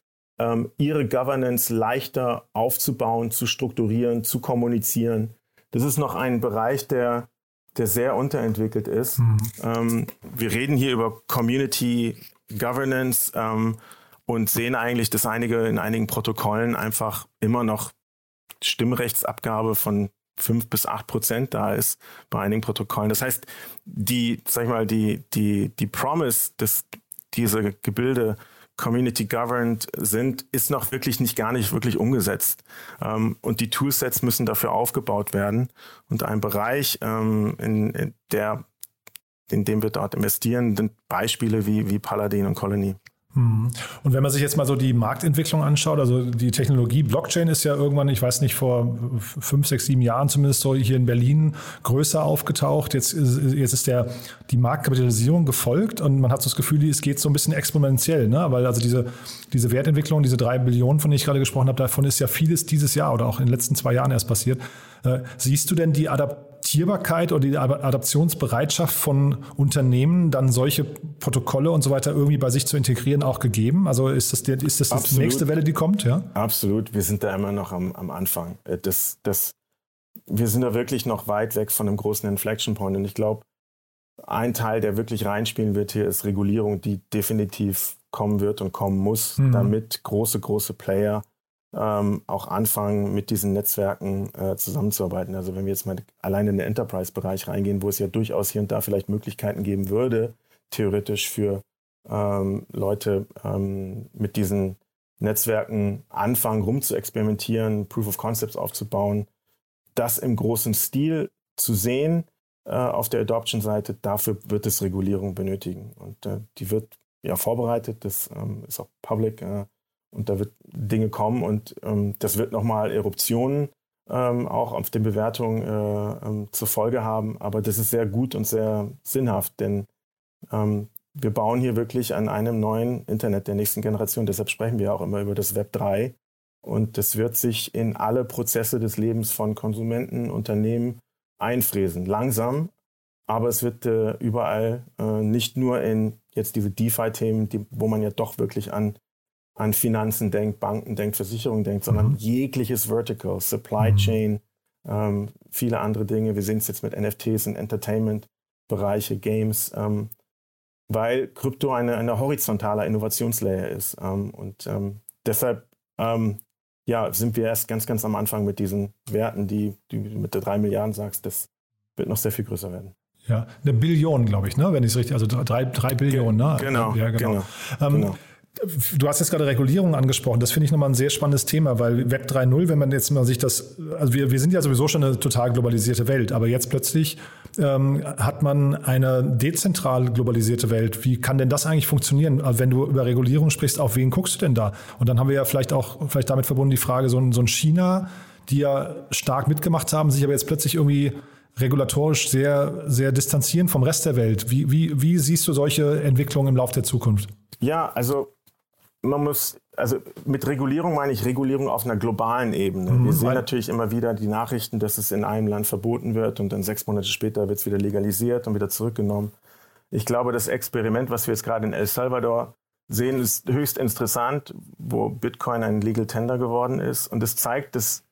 ihre Governance leichter aufzubauen, zu strukturieren, zu kommunizieren. Das ist noch ein Bereich, der, der sehr unterentwickelt ist. Mhm. Ähm, wir reden hier über Community Governance ähm, und sehen eigentlich, dass einige in einigen Protokollen einfach immer noch Stimmrechtsabgabe von fünf bis acht Prozent da ist bei einigen Protokollen. Das heißt, die, sag ich mal, die, die, die Promise, dass diese Gebilde Community governed sind, ist noch wirklich nicht gar nicht wirklich umgesetzt. Ähm, und die Toolsets müssen dafür aufgebaut werden. Und ein Bereich, ähm, in, in, der, in dem wir dort investieren, sind Beispiele wie, wie Paladin und Colony. Mhm. Und wenn man sich jetzt mal so die Marktentwicklung anschaut, also die Technologie Blockchain ist ja irgendwann, ich weiß nicht, vor fünf, sechs, sieben Jahren zumindest so hier in Berlin größer aufgetaucht. Jetzt, jetzt ist der, die Marktkapitalisierung gefolgt und man hat so das Gefühl, es geht so ein bisschen exponentiell, ne? weil also diese, diese Wertentwicklung, diese drei Billionen, von denen ich gerade gesprochen habe, davon ist ja vieles dieses Jahr oder auch in den letzten zwei Jahren erst passiert. Äh, siehst du denn die Adaptierbarkeit oder die Adaptionsbereitschaft von Unternehmen, dann solche Protokolle und so weiter irgendwie bei sich zu integrieren, auch gegeben? Also ist das, der, ist das die nächste Welle, die kommt? Ja? Absolut. Wir sind da immer noch am, am Anfang. Äh, das, das, wir sind da wirklich noch weit weg von einem großen Inflection Point. Und ich glaube, ein Teil, der wirklich reinspielen wird hier, ist Regulierung, die definitiv kommen wird und kommen muss, mhm. damit große, große Player ähm, auch anfangen, mit diesen Netzwerken äh, zusammenzuarbeiten. Also wenn wir jetzt mal allein in den Enterprise-Bereich reingehen, wo es ja durchaus hier und da vielleicht Möglichkeiten geben würde, theoretisch für ähm, Leute ähm, mit diesen Netzwerken anfangen, rum zu experimentieren, Proof of Concepts aufzubauen, das im großen Stil zu sehen äh, auf der Adoption-Seite, dafür wird es Regulierung benötigen. Und äh, die wird ja vorbereitet, das ähm, ist auch public. Und da wird Dinge kommen und ähm, das wird nochmal Eruptionen ähm, auch auf den Bewertungen äh, ähm, zur Folge haben. Aber das ist sehr gut und sehr sinnhaft, denn ähm, wir bauen hier wirklich an einem neuen Internet der nächsten Generation. Deshalb sprechen wir auch immer über das Web 3. Und das wird sich in alle Prozesse des Lebens von Konsumenten, Unternehmen einfräsen. Langsam, aber es wird äh, überall äh, nicht nur in jetzt diese DeFi-Themen, die, wo man ja doch wirklich an an Finanzen denkt, Banken denkt, Versicherungen denkt, sondern mhm. jegliches Vertical, Supply mhm. Chain, ähm, viele andere Dinge. Wir sehen es jetzt mit NFTs und Entertainment-Bereiche, Games, ähm, weil Krypto eine, eine horizontale Innovationslayer ist. Ähm, und ähm, deshalb ähm, ja, sind wir erst ganz, ganz am Anfang mit diesen Werten, die, die du mit der drei Milliarden sagst, das wird noch sehr viel größer werden. Ja, eine Billion, glaube ich, ne? wenn ich es richtig, also drei, drei Billionen. Ne? Genau, ja, genau. genau, ähm, genau. Du hast jetzt gerade Regulierung angesprochen. Das finde ich nochmal ein sehr spannendes Thema, weil Web 3.0, wenn man jetzt mal sich das, also wir, wir sind ja sowieso schon eine total globalisierte Welt, aber jetzt plötzlich ähm, hat man eine dezentral globalisierte Welt. Wie kann denn das eigentlich funktionieren? Also wenn du über Regulierung sprichst, auf wen guckst du denn da? Und dann haben wir ja vielleicht auch, vielleicht damit verbunden die Frage, so ein, so ein China, die ja stark mitgemacht haben, sich aber jetzt plötzlich irgendwie regulatorisch sehr, sehr distanzieren vom Rest der Welt. Wie, wie, wie siehst du solche Entwicklungen im Laufe der Zukunft? Ja, also man muss, also mit Regulierung meine ich Regulierung auf einer globalen Ebene. Mhm. Wir sehen natürlich immer wieder die Nachrichten, dass es in einem Land verboten wird und dann sechs Monate später wird es wieder legalisiert und wieder zurückgenommen. Ich glaube, das Experiment, was wir jetzt gerade in El Salvador sehen, ist höchst interessant, wo Bitcoin ein Legal Tender geworden ist. Und es zeigt, dass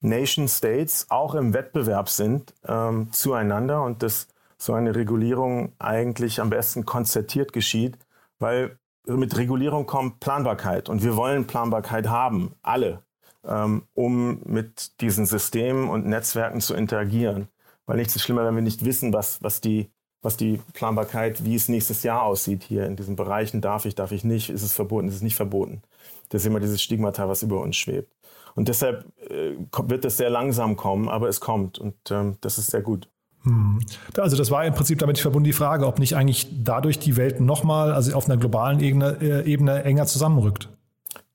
Nation States auch im Wettbewerb sind ähm, zueinander und dass so eine Regulierung eigentlich am besten konzertiert geschieht, weil mit Regulierung kommt Planbarkeit und wir wollen Planbarkeit haben, alle, ähm, um mit diesen Systemen und Netzwerken zu interagieren. Weil nichts ist schlimmer, wenn wir nicht wissen, was, was, die, was die Planbarkeit, wie es nächstes Jahr aussieht hier in diesen Bereichen. Darf ich, darf ich nicht? Ist es verboten, ist es nicht verboten? Das ist immer dieses Stigmata, was über uns schwebt. Und deshalb äh, wird es sehr langsam kommen, aber es kommt und ähm, das ist sehr gut. Hm. Also das war im Prinzip damit verbunden die Frage, ob nicht eigentlich dadurch die Welt nochmal, also auf einer globalen Ebene, äh, Ebene enger zusammenrückt.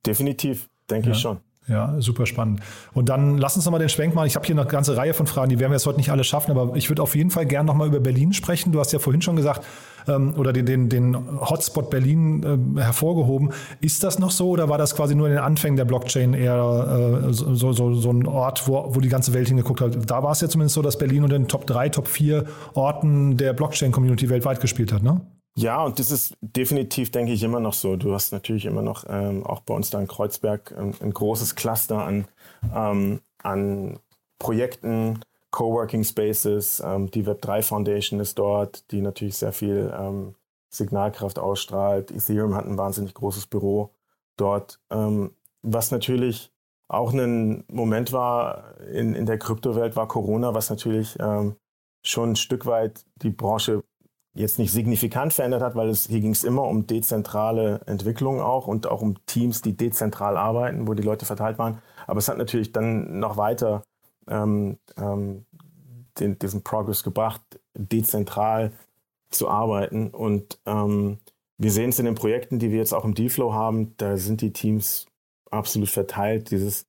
Definitiv, denke ja. ich schon. Ja, super spannend. Und dann lass uns nochmal den Schwenk machen. Ich habe hier eine ganze Reihe von Fragen, die werden wir jetzt heute nicht alle schaffen, aber ich würde auf jeden Fall gerne nochmal über Berlin sprechen. Du hast ja vorhin schon gesagt, ähm, oder den, den, den Hotspot Berlin äh, hervorgehoben. Ist das noch so oder war das quasi nur in den Anfängen der Blockchain eher äh, so, so, so ein Ort, wo, wo die ganze Welt hingeguckt hat? Da war es ja zumindest so, dass Berlin unter den Top 3, Top 4 Orten der Blockchain-Community weltweit gespielt hat, ne? Ja, und das ist definitiv, denke ich, immer noch so. Du hast natürlich immer noch ähm, auch bei uns da in Kreuzberg ein, ein großes Cluster an, ähm, an Projekten, Coworking Spaces. Ähm, die Web3 Foundation ist dort, die natürlich sehr viel ähm, Signalkraft ausstrahlt. Ethereum hat ein wahnsinnig großes Büro dort, ähm, was natürlich auch ein Moment war in, in der Kryptowelt, war Corona, was natürlich ähm, schon ein Stück weit die Branche jetzt nicht signifikant verändert hat, weil es hier ging es immer um dezentrale Entwicklung auch und auch um Teams, die dezentral arbeiten, wo die Leute verteilt waren. Aber es hat natürlich dann noch weiter ähm, ähm, den, diesen Progress gebracht, dezentral zu arbeiten. Und ähm, wir sehen es in den Projekten, die wir jetzt auch im Dealflow haben, da sind die Teams absolut verteilt. Dieses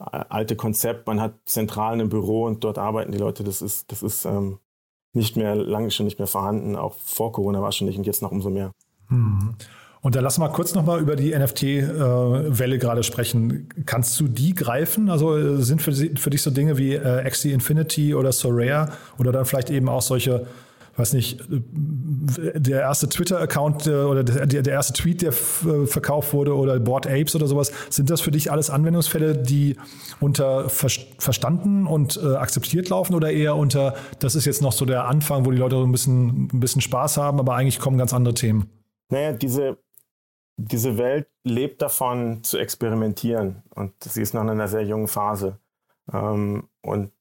äh, alte Konzept, man hat zentral ein Büro und dort arbeiten die Leute, das ist, das ist ähm, nicht mehr, lange schon nicht mehr vorhanden. Auch vor Corona war es schon nicht und jetzt noch umso mehr. Mhm. Und da lass mal kurz nochmal über die NFT-Welle äh, gerade sprechen. Kannst du die greifen? Also äh, sind für, für dich so Dinge wie äh, Axie Infinity oder Sorare oder dann vielleicht eben auch solche weiß nicht, der erste Twitter-Account äh, oder der, der, erste Tweet, der verkauft wurde oder Board Apes oder sowas, sind das für dich alles Anwendungsfälle, die unter ver verstanden und äh, akzeptiert laufen oder eher unter, das ist jetzt noch so der Anfang, wo die Leute ein bisschen, ein bisschen Spaß haben, aber eigentlich kommen ganz andere Themen? Naja, diese, diese Welt lebt davon zu experimentieren und sie ist noch in einer sehr jungen Phase. Ähm, und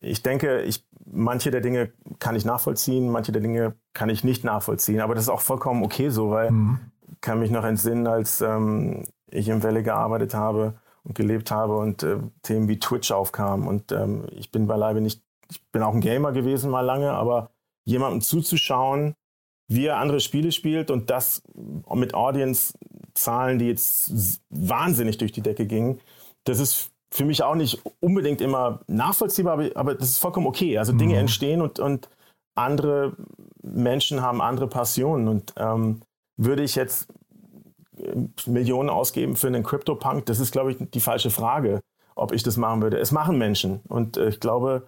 ich denke, ich, manche der Dinge kann ich nachvollziehen, manche der Dinge kann ich nicht nachvollziehen. Aber das ist auch vollkommen okay so, weil mhm. kann mich noch entsinnen, als ähm, ich im Welle gearbeitet habe und gelebt habe und äh, Themen wie Twitch aufkamen. Und ähm, ich bin beileibe nicht, ich bin auch ein Gamer gewesen mal lange, aber jemandem zuzuschauen, wie er andere Spiele spielt und das mit Audience-Zahlen, die jetzt wahnsinnig durch die Decke gingen, das ist für mich auch nicht unbedingt immer nachvollziehbar, aber, aber das ist vollkommen okay. Also Dinge mhm. entstehen und, und andere Menschen haben andere Passionen. Und ähm, würde ich jetzt äh, Millionen ausgeben für einen Crypto-Punk, das ist, glaube ich, die falsche Frage, ob ich das machen würde. Es machen Menschen. Und äh, ich glaube,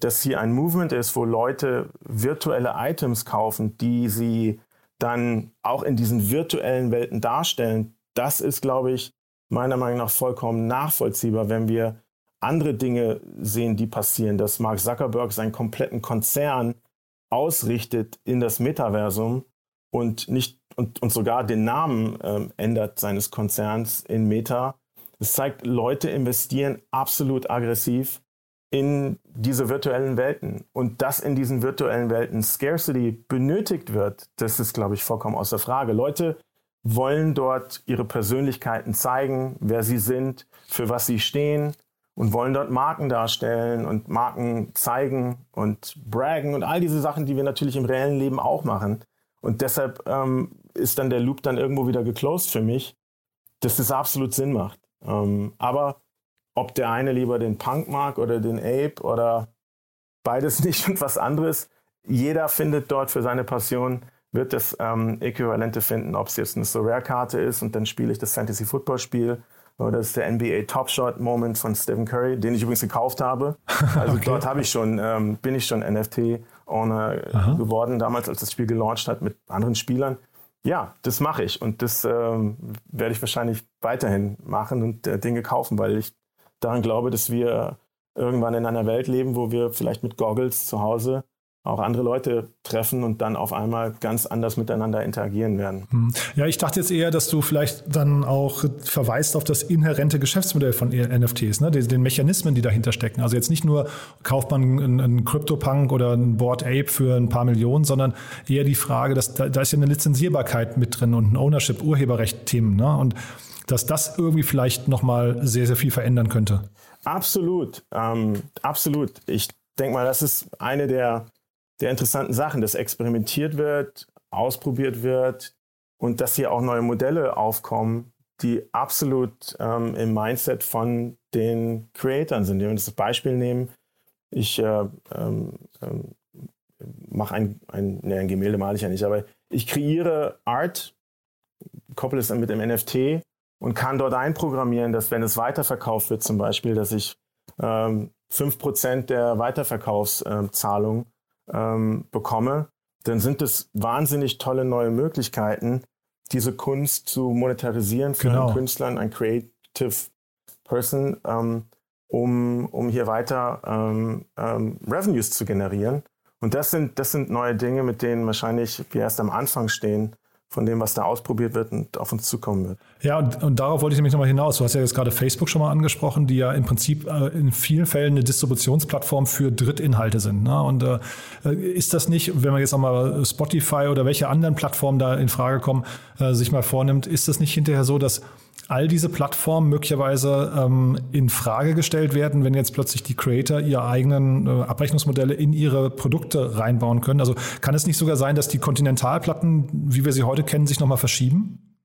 dass hier ein Movement ist, wo Leute virtuelle Items kaufen, die sie dann auch in diesen virtuellen Welten darstellen. Das ist, glaube ich, meiner Meinung nach vollkommen nachvollziehbar, wenn wir andere Dinge sehen, die passieren, dass Mark Zuckerberg seinen kompletten Konzern ausrichtet in das Metaversum und nicht und, und sogar den Namen ähm, ändert seines Konzerns in Meta. Das zeigt, Leute investieren absolut aggressiv in diese virtuellen Welten. Und dass in diesen virtuellen Welten Scarcity benötigt wird, das ist, glaube ich, vollkommen außer Frage. Leute wollen dort ihre Persönlichkeiten zeigen, wer sie sind, für was sie stehen und wollen dort Marken darstellen und Marken zeigen und braggen und all diese Sachen, die wir natürlich im reellen Leben auch machen. Und deshalb ähm, ist dann der Loop dann irgendwo wieder geclosed für mich, dass das absolut Sinn macht. Ähm, aber ob der eine lieber den Punk mag oder den Ape oder beides (laughs) nicht und was anderes, jeder findet dort für seine Passion wird das ähm, Äquivalente finden, ob es jetzt eine Sorare-Karte ist und dann spiele ich das Fantasy-Football-Spiel oder das ist der NBA Top Shot Moment von Stephen Curry, den ich übrigens gekauft habe. (laughs) Also okay. dort habe ich schon, ähm, bin ich schon NFT-Owner geworden, damals als das Spiel gelauncht hat mit anderen Spielern. Ja, das mache ich und das ähm, werde ich wahrscheinlich weiterhin machen und äh, Dinge kaufen, weil ich daran glaube, dass wir irgendwann in einer Welt leben, wo wir vielleicht mit Goggles zu Hause auch andere Leute treffen und dann auf einmal ganz anders miteinander interagieren werden. Hm. Ja, ich dachte jetzt eher, dass du vielleicht dann auch verweist auf das inhärente Geschäftsmodell von NFTs, ne? den, Mechanismen, die dahinter stecken. Also jetzt nicht nur kauft man einen, einen CryptoPunk oder ein Board Ape für ein paar Millionen, sondern eher die Frage, dass da, da ist ja eine Lizenzierbarkeit mit drin und ein Ownership, Urheberrecht-Themen. Ne? Und dass das irgendwie vielleicht nochmal sehr, sehr viel verändern könnte. Absolut, ähm, absolut. Ich denke mal, das ist eine der der interessanten Sachen, dass experimentiert wird, ausprobiert wird und dass hier auch neue Modelle aufkommen, die absolut ähm, im Mindset von den Creatoren sind. Wenn wir das Beispiel nehmen, ich äh, ähm, ähm, mache ein, ein, nee, ein Gemälde male ich ja nicht, aber ich kreiere Art, koppel es dann mit dem NFT und kann dort einprogrammieren, dass wenn es weiterverkauft wird zum Beispiel, dass ich ähm, 5% der Weiterverkaufszahlung ähm, bekomme, dann sind es wahnsinnig tolle neue Möglichkeiten, diese Kunst zu monetarisieren für genau. einen Künstler, ein Creative Person, ähm, um, um hier weiter ähm, ähm, Revenues zu generieren. Und das sind, das sind neue Dinge, mit denen wahrscheinlich wir erst am Anfang stehen von dem, was da ausprobiert wird und auf uns zukommen wird. Ja, und, und darauf wollte ich nämlich nochmal hinaus. Du hast ja jetzt gerade Facebook schon mal angesprochen, die ja im Prinzip äh, in vielen Fällen eine Distributionsplattform für Drittinhalte sind. Ne? Und äh, ist das nicht, wenn man jetzt auch mal Spotify oder welche anderen Plattformen da in Frage kommen, äh, sich mal vornimmt, ist das nicht hinterher so, dass all diese Plattformen möglicherweise ähm, in Frage gestellt werden, wenn jetzt plötzlich die Creator ihre eigenen äh, Abrechnungsmodelle in ihre Produkte reinbauen können? Also kann es nicht sogar sein, dass die Kontinentalplatten, wie wir sie heute kennen, sich nochmal verschieben?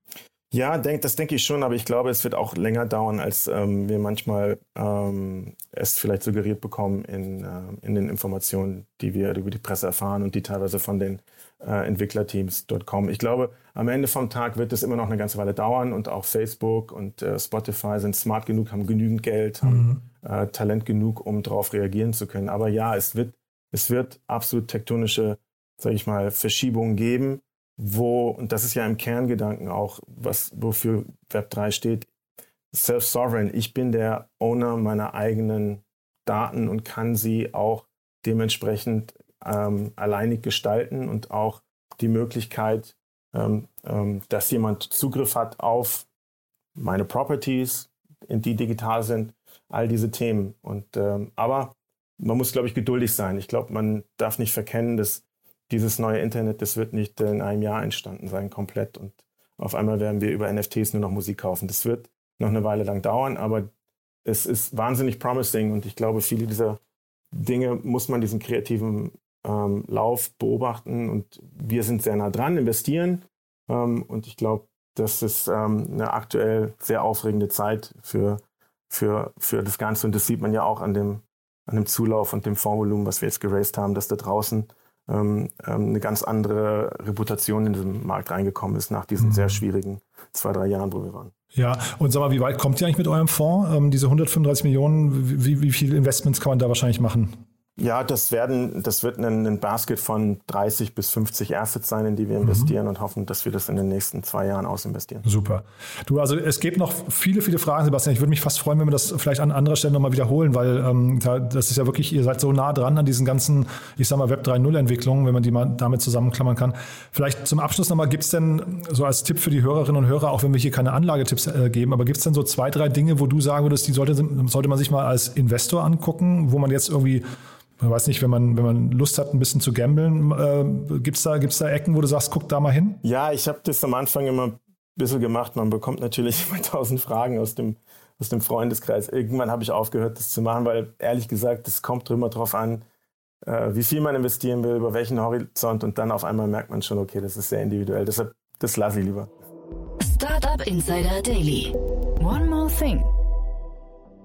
Ja, denk, das denke ich schon, aber ich glaube, es wird auch länger dauern, als ähm, wir manchmal ähm, es vielleicht suggeriert bekommen in, äh, in den Informationen, die wir über die Presse erfahren und die teilweise von den äh, Entwicklerteams dort kommen. Ich glaube, am Ende vom Tag wird es immer noch eine ganze Weile dauern und auch Facebook und äh, Spotify sind smart genug, haben genügend Geld, haben mhm. äh, Talent genug, um darauf reagieren zu können. Aber ja, es wird, es wird absolut tektonische, sage ich mal, Verschiebungen geben wo, und das ist ja im Kerngedanken auch, was, wofür Web3 steht, self-sovereign. Ich bin der Owner meiner eigenen Daten und kann sie auch dementsprechend ähm, alleinig gestalten und auch die Möglichkeit, ähm, ähm, dass jemand Zugriff hat auf meine Properties, die digital sind, all diese Themen. Und ähm, aber man muss, glaube ich, geduldig sein. Ich glaube, man darf nicht verkennen, dass dieses neue Internet, das wird nicht in einem Jahr entstanden sein, komplett. Und auf einmal werden wir über NFTs nur noch Musik kaufen. Das wird noch eine Weile lang dauern, aber es ist wahnsinnig promising und ich glaube, viele dieser Dinge muss man diesen kreativen ähm, Lauf beobachten und wir sind sehr nah dran, investieren ähm, und ich glaube, das ist ähm, eine aktuell sehr aufregende Zeit für, für, für das Ganze und das sieht man ja auch an dem, an dem Zulauf und dem Fondsvolumen, was wir jetzt geraced haben, dass da draußen ähm, ähm, eine ganz andere Reputation in diesen Markt reingekommen ist nach diesen mhm. sehr schwierigen zwei, drei Jahren, wo wir waren. Ja, und sag mal, wie weit kommt ihr eigentlich mit eurem Fonds? Ähm, diese 135 Millionen, wie, wie viele Investments kann man da wahrscheinlich machen? Ja, das werden, das wird ein, ein, Basket von 30 bis 50 Assets sein, in die wir mhm. investieren mhm. und hoffen, dass wir das in den nächsten zwei Jahren ausinvestieren. Super. Du, also es gibt noch viele, viele Fragen, Sebastian. Ich würde mich fast freuen, wenn wir das vielleicht an anderer Stelle nochmal wiederholen, weil ähm, das ist ja wirklich, ihr seid so nah dran an diesen ganzen, ich sag mal, Web 3.0 Entwicklungen, wenn man die mal damit zusammenklammern kann. Vielleicht zum Abschluss nochmal, gibt es denn so als Tipp für die Hörerinnen und Hörer, auch wenn wir hier keine Anlagetipps äh, geben, aber gibt es denn so zwei, drei Dinge, wo du sagen würdest, die sollte, sollte man sich mal als Investor angucken, wo man jetzt irgendwie ich weiß nicht, wenn man, wenn man Lust hat, ein bisschen zu gambeln, äh, gibt es da, gibt's da Ecken, wo du sagst, guck da mal hin? Ja, ich habe das am Anfang immer ein bisschen gemacht. Man bekommt natürlich (laughs) immer tausend Fragen aus dem, aus dem Freundeskreis. Irgendwann habe ich aufgehört, das zu machen, weil ehrlich gesagt, es kommt immer darauf an, äh, wie viel man investieren will, über welchen Horizont und dann auf einmal merkt man schon, okay, das ist sehr individuell. Deshalb, das lasse ich lieber. Startup Insider Daily. One more thing.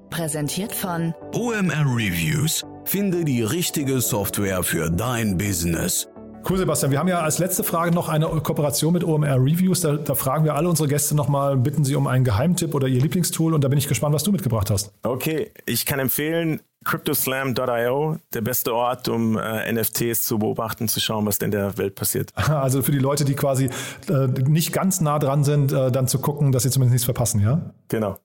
Präsentiert von OMR Reviews Finde die richtige Software für dein Business. Cool, Sebastian. Wir haben ja als letzte Frage noch eine Kooperation mit OMR Reviews. Da, da fragen wir alle unsere Gäste nochmal, bitten sie um einen Geheimtipp oder ihr Lieblingstool. Und da bin ich gespannt, was du mitgebracht hast. Okay, ich kann empfehlen CryptoSlam.io, der beste Ort, um äh, NFTs zu beobachten, zu schauen, was denn in der Welt passiert. (laughs) Also für die Leute, die quasi äh, nicht ganz nah dran sind, äh, dann zu gucken, dass sie zumindest nichts verpassen, ja? Genau.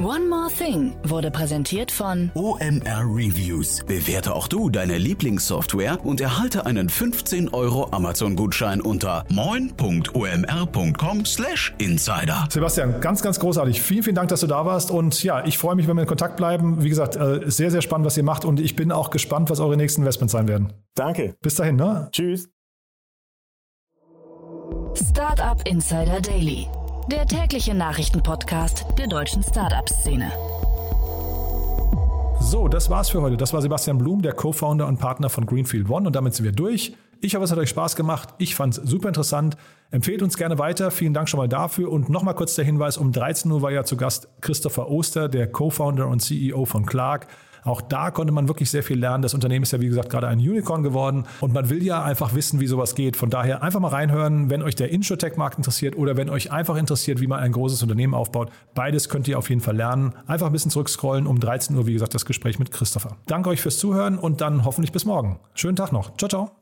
One More Thing wurde präsentiert von OMR Reviews. Bewerte auch du deine Lieblingssoftware und erhalte einen 15 Euro Amazon-Gutschein unter moin.omr.com/insider. Sebastian, ganz, ganz großartig. Vielen, vielen Dank, dass du da warst. Und ja, ich freue mich, wenn wir in Kontakt bleiben. Wie gesagt, äh, sehr, sehr spannend, was ihr macht. Und ich bin auch gespannt, was eure nächsten Investments sein werden. Danke. Bis dahin, ne? Tschüss. Startup Insider Daily der tägliche Nachrichtenpodcast der deutschen Startup-Szene. So, das war's für heute. Das war Sebastian Blum, der Co-Founder und Partner von Greenfield One. Und damit sind wir durch. Ich hoffe, es hat euch Spaß gemacht. Ich fand es super interessant. Empfehlt uns gerne weiter. Vielen Dank schon mal dafür. Und nochmal kurz der Hinweis: Um 13 Uhr war ja zu Gast Christopher Oster, der Co-Founder und CEO von Clark. Auch da konnte man wirklich sehr viel lernen. Das Unternehmen ist ja, wie gesagt, gerade ein Unicorn geworden und man will ja einfach wissen, wie sowas geht. Von daher einfach mal reinhören, wenn euch der Insurtech-Markt interessiert oder wenn euch einfach interessiert, wie man ein großes Unternehmen aufbaut. Beides könnt ihr auf jeden Fall lernen. Einfach ein bisschen zurückscrollen. Um 13 Uhr, wie gesagt, das Gespräch mit Christopher. Danke euch fürs Zuhören und dann hoffentlich bis morgen. Schönen Tag noch. Ciao, ciao.